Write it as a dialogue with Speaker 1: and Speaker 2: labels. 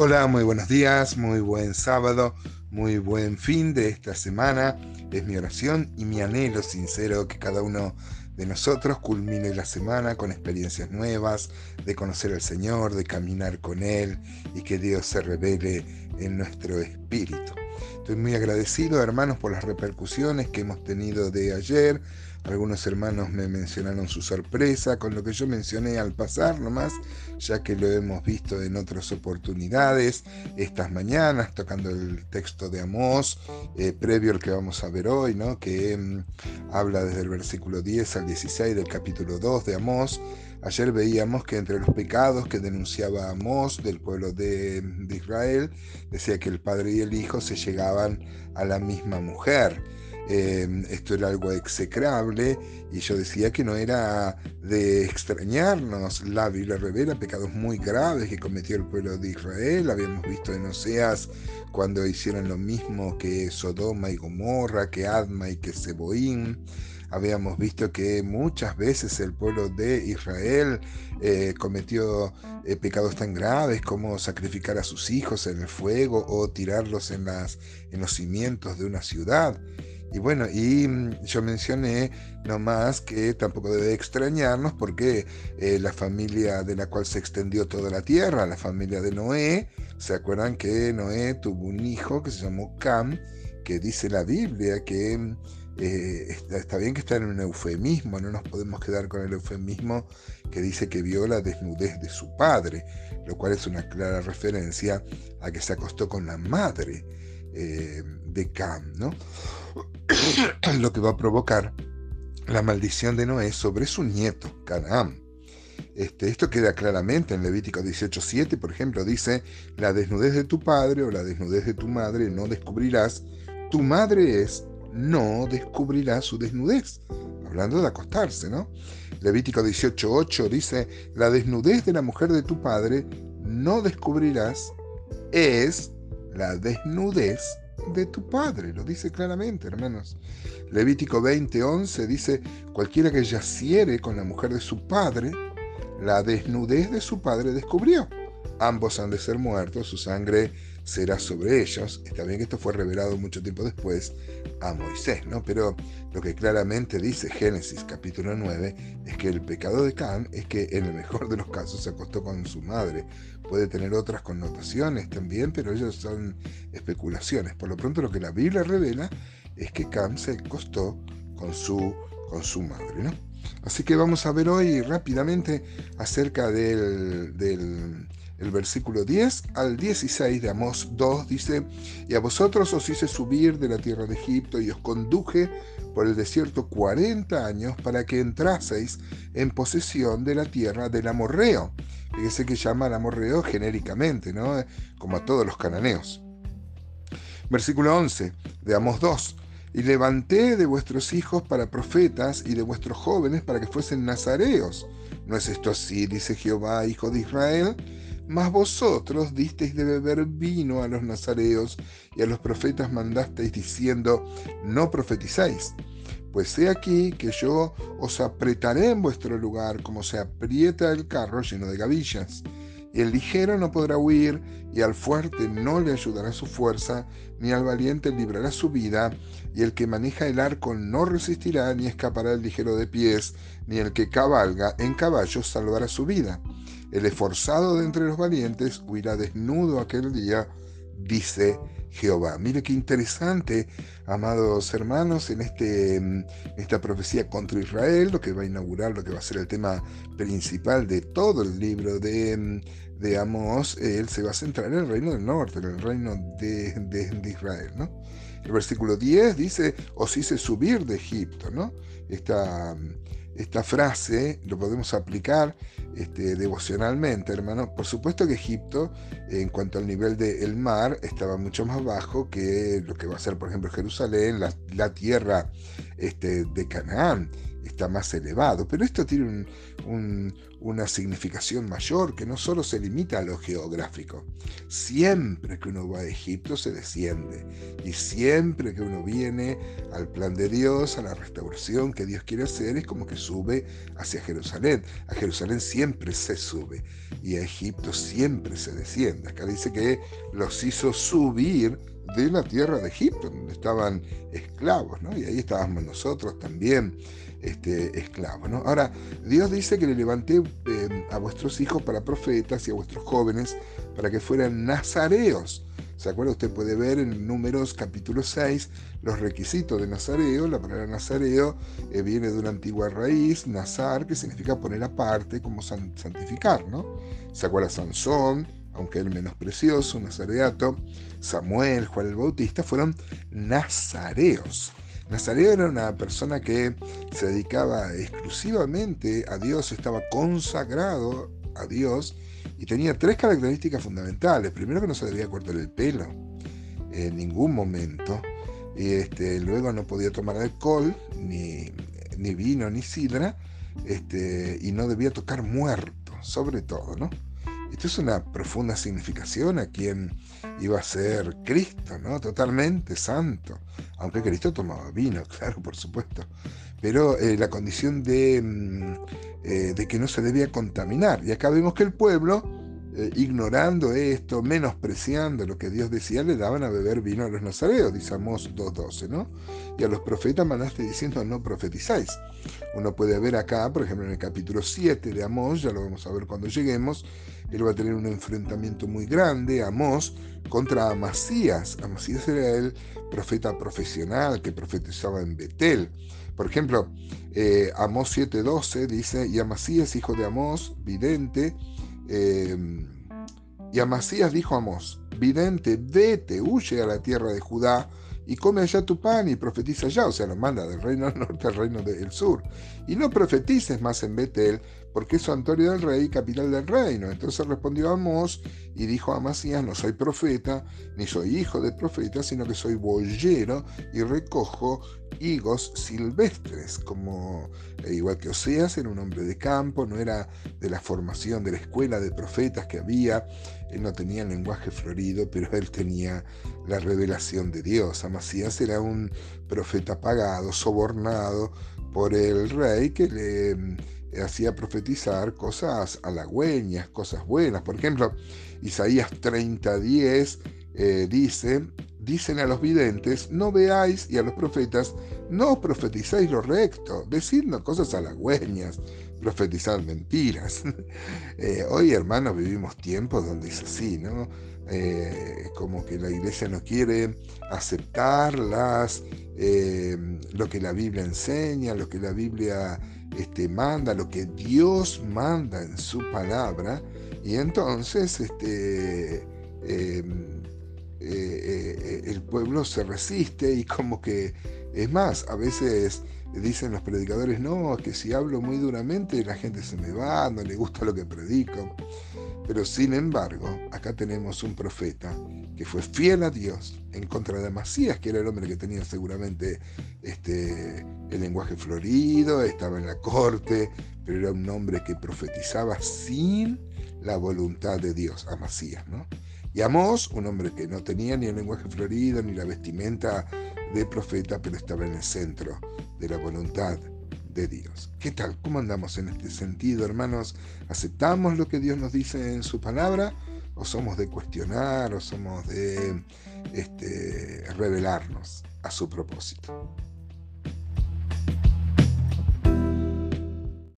Speaker 1: Hola, muy buenos días, muy buen sábado, muy buen fin de esta semana. Es mi oración y mi anhelo sincero que cada uno de nosotros culmine la semana con experiencias nuevas, de conocer al Señor, de caminar con Él y que Dios se revele en nuestro espíritu. Estoy muy agradecido, hermanos, por las repercusiones que hemos tenido de ayer. Algunos hermanos me mencionaron su sorpresa con lo que yo mencioné al pasar nomás, ya que lo hemos visto en otras oportunidades estas mañanas, tocando el texto de Amós, eh, previo al que vamos a ver hoy, ¿no? que mm, habla desde el versículo 10 al 16 del capítulo 2 de Amós. Ayer veíamos que entre los pecados que denunciaba Amós del pueblo de, de Israel, decía que el padre y el hijo se llegaban a la misma mujer. Em, esto era algo execrable y yo decía que no era de extrañarnos. La Biblia revela pecados muy graves que cometió el pueblo de Israel. Habíamos visto en Oseas cuando hicieron lo mismo que Sodoma y Gomorra, que Adma y que Seboín. Habíamos visto que muchas veces el pueblo de Israel eh, cometió eh, pecados tan graves como sacrificar a sus hijos en el fuego o tirarlos en, las, en los cimientos de una ciudad. Y bueno, y mm, yo mencioné nomás que tampoco debe extrañarnos porque eh, la familia de la cual se extendió toda la tierra, la familia de Noé, ¿se acuerdan que Noé tuvo un hijo que se llamó Cam, que dice la Biblia que mm, eh, está, bien que está en un eufemismo, no nos podemos quedar con el eufemismo que dice que vio la desnudez de su padre, lo cual es una clara referencia a que se acostó con la madre eh, de Cam, ¿no? lo que va a provocar la maldición de Noé sobre su nieto, Canaán. Este, esto queda claramente en Levítico 18.7, por ejemplo, dice, la desnudez de tu padre o la desnudez de tu madre no descubrirás, tu madre es, no descubrirá su desnudez. Hablando de acostarse, ¿no? Levítico 18.8 dice, la desnudez de la mujer de tu padre no descubrirás, es la desnudez de tu padre, lo dice claramente, hermanos. Levítico 20:11 dice, cualquiera que yaciere con la mujer de su padre, la desnudez de su padre descubrió. Ambos han de ser muertos, su sangre será sobre ellos. Está bien que esto fue revelado mucho tiempo después a Moisés, ¿no? Pero lo que claramente dice Génesis capítulo 9 es que el pecado de Can es que en el mejor de los casos se acostó con su madre. Puede tener otras connotaciones también, pero ellas son especulaciones. Por lo pronto lo que la Biblia revela es que Cam se acostó con su, con su madre, ¿no? Así que vamos a ver hoy rápidamente acerca del, del el versículo 10 al 16 de Amós 2 dice, y a vosotros os hice subir de la tierra de Egipto y os conduje por el desierto 40 años para que entraseis en posesión de la tierra del amorreo. Fíjese que llama al amorreo genéricamente, ¿no? Como a todos los cananeos. Versículo 11 de Amós 2. Y levanté de vuestros hijos para profetas y de vuestros jóvenes para que fuesen nazareos. ¿No es esto así, dice Jehová, hijo de Israel? Mas vosotros disteis de beber vino a los nazareos y a los profetas mandasteis diciendo, no profetizáis. Pues he aquí que yo os apretaré en vuestro lugar como se aprieta el carro lleno de gavillas. Y el ligero no podrá huir, y al fuerte no le ayudará su fuerza, ni al valiente librará su vida, y el que maneja el arco no resistirá, ni escapará el ligero de pies, ni el que cabalga en caballo salvará su vida. El esforzado de entre los valientes huirá desnudo aquel día, dice Jehová. Mire qué interesante, amados hermanos, en este, esta profecía contra Israel, lo que va a inaugurar, lo que va a ser el tema principal de todo el libro de, de Amós, él se va a centrar en el reino del norte, en el reino de, de, Israel. ¿no? El versículo 10 dice, os hice subir de Egipto. ¿no? Esta, esta frase lo podemos aplicar este, devocionalmente, hermano. Por supuesto que Egipto, en cuanto al nivel del mar, estaba mucho más bajo que lo que va a ser, por ejemplo, Jerusalén, la, tierra este, de Canaán. está más elevado. Pero esto tiene una significación mayor que no solo se limita a lo geográfico. Siempre que uno va a Egipto se desciende. Y siempre que uno viene al plan de Dios, a la restauración que Dios quiere hacer, es como que sube hacia Jerusalén. A Jerusalén siempre se sube. Y a Egipto siempre se desciende. Acá dice que los hizo subir de la tierra de Egipto, donde estaban esclavos, ¿no? Y ahí estábamos nosotros también este, esclavos, ¿no? Ahora, Dios dice que le levanté em, a vuestros hijos para profetas y a vuestros jóvenes para que fueran nazareos. ¿Se acuerda? Usted puede ver en Números capítulo 6 los requisitos de nazareo. La palabra nazareo eh, viene de una antigua raíz, nazar, que significa poner aparte, como santificar, ¿no? ¿Se acuerda Sansón? Aunque el menos precioso, Nazareato, Samuel, Juan el Bautista, fueron nazareos. Nazareo era una persona que se dedicaba exclusivamente a Dios, estaba consagrado a Dios y tenía tres características fundamentales. Primero que no se debía cortar el pelo en ningún momento. Este, luego no podía tomar alcohol, ni, ni vino, ni sidra, este, y no debía tocar muerto, sobre todo, ¿no? Esto es una profunda significación a quien iba a ser Cristo, ¿no? Totalmente santo. Aunque Cristo tomaba vino, claro, por supuesto. Pero eh, la condición de, mm, eh, de, que no se debía contaminar. Y acá vemos que el pueblo, eh, ignorando esto, menospreciando lo que Dios decía, le daban a beber vino a los nazareos, dice Amós 2.12, ¿no? Y a los profetas mandaste diciendo, no profetizáis. Uno puede ver acá, por ejemplo, en el capítulo 7 de Amós, ya lo vamos a ver cuando lleguemos, él va a tener un enfrentamiento muy grande, Amós, contra Amasías. Amasías era el profeta profesional que profetizaba en Betel. Por ejemplo, eh, Amós 7:12 dice, y Amasías, hijo de Amós, vidente, em, y Amasías dijo a Amós, vidente, vete, huye a la tierra de Judá, y come allá tu pan y profetiza allá, o sea, lo manda del reino del norte al reino del sur. Y no profetices más en Betel, porque es santuario del rey, capital del reino. Entonces respondió Amós y dijo a Amasías, no soy profeta, ni soy hijo de profeta, sino que soy boyero y recojo higos silvestres, como eh, igual que Oseas era un hombre de campo, no era de la formación de la escuela de profetas que había, él no tenía el lenguaje florido, pero él tenía la revelación de Dios. Amasías era un profeta pagado, sobornado por el rey que le hacía profetizar cosas halagüeñas, cosas buenas. Por ejemplo, Isaías 30:10 eh, dice, dicen a los videntes, no veáis, y a los profetas, no profetizáis lo recto, decidnos cosas halagüeñas, profetizar mentiras. Eh, hoy, hermanos, vivimos tiempos donde es así, ¿no? Eh, como que la iglesia no quiere aceptar eh, lo que la Biblia enseña, lo que la Biblia este, manda, lo que Dios manda en su palabra, y entonces este, el pueblo se resiste y como que, es más, a veces dicen los predicadores, no, que si hablo muy duramente la gente se me va, no le gusta lo que predico. Pero sin embargo, acá tenemos un profeta que fue fiel a Dios en contra de Masías, que era el hombre que tenía seguramente este, el lenguaje florido, estaba en la corte, pero era un hombre que profetizaba sin la voluntad de Dios, a Masías, ¿no? Y Amós, un hombre que no tenía ni el lenguaje florido, ni la vestimenta de profeta, pero estaba en el centro de la voluntad Dios. ¿Qué tal? ¿Cómo andamos en este sentido, hermanos? ¿Aceptamos lo que Dios nos dice en su palabra? ¿O somos de cuestionar? ¿O somos de este, revelarnos a su propósito?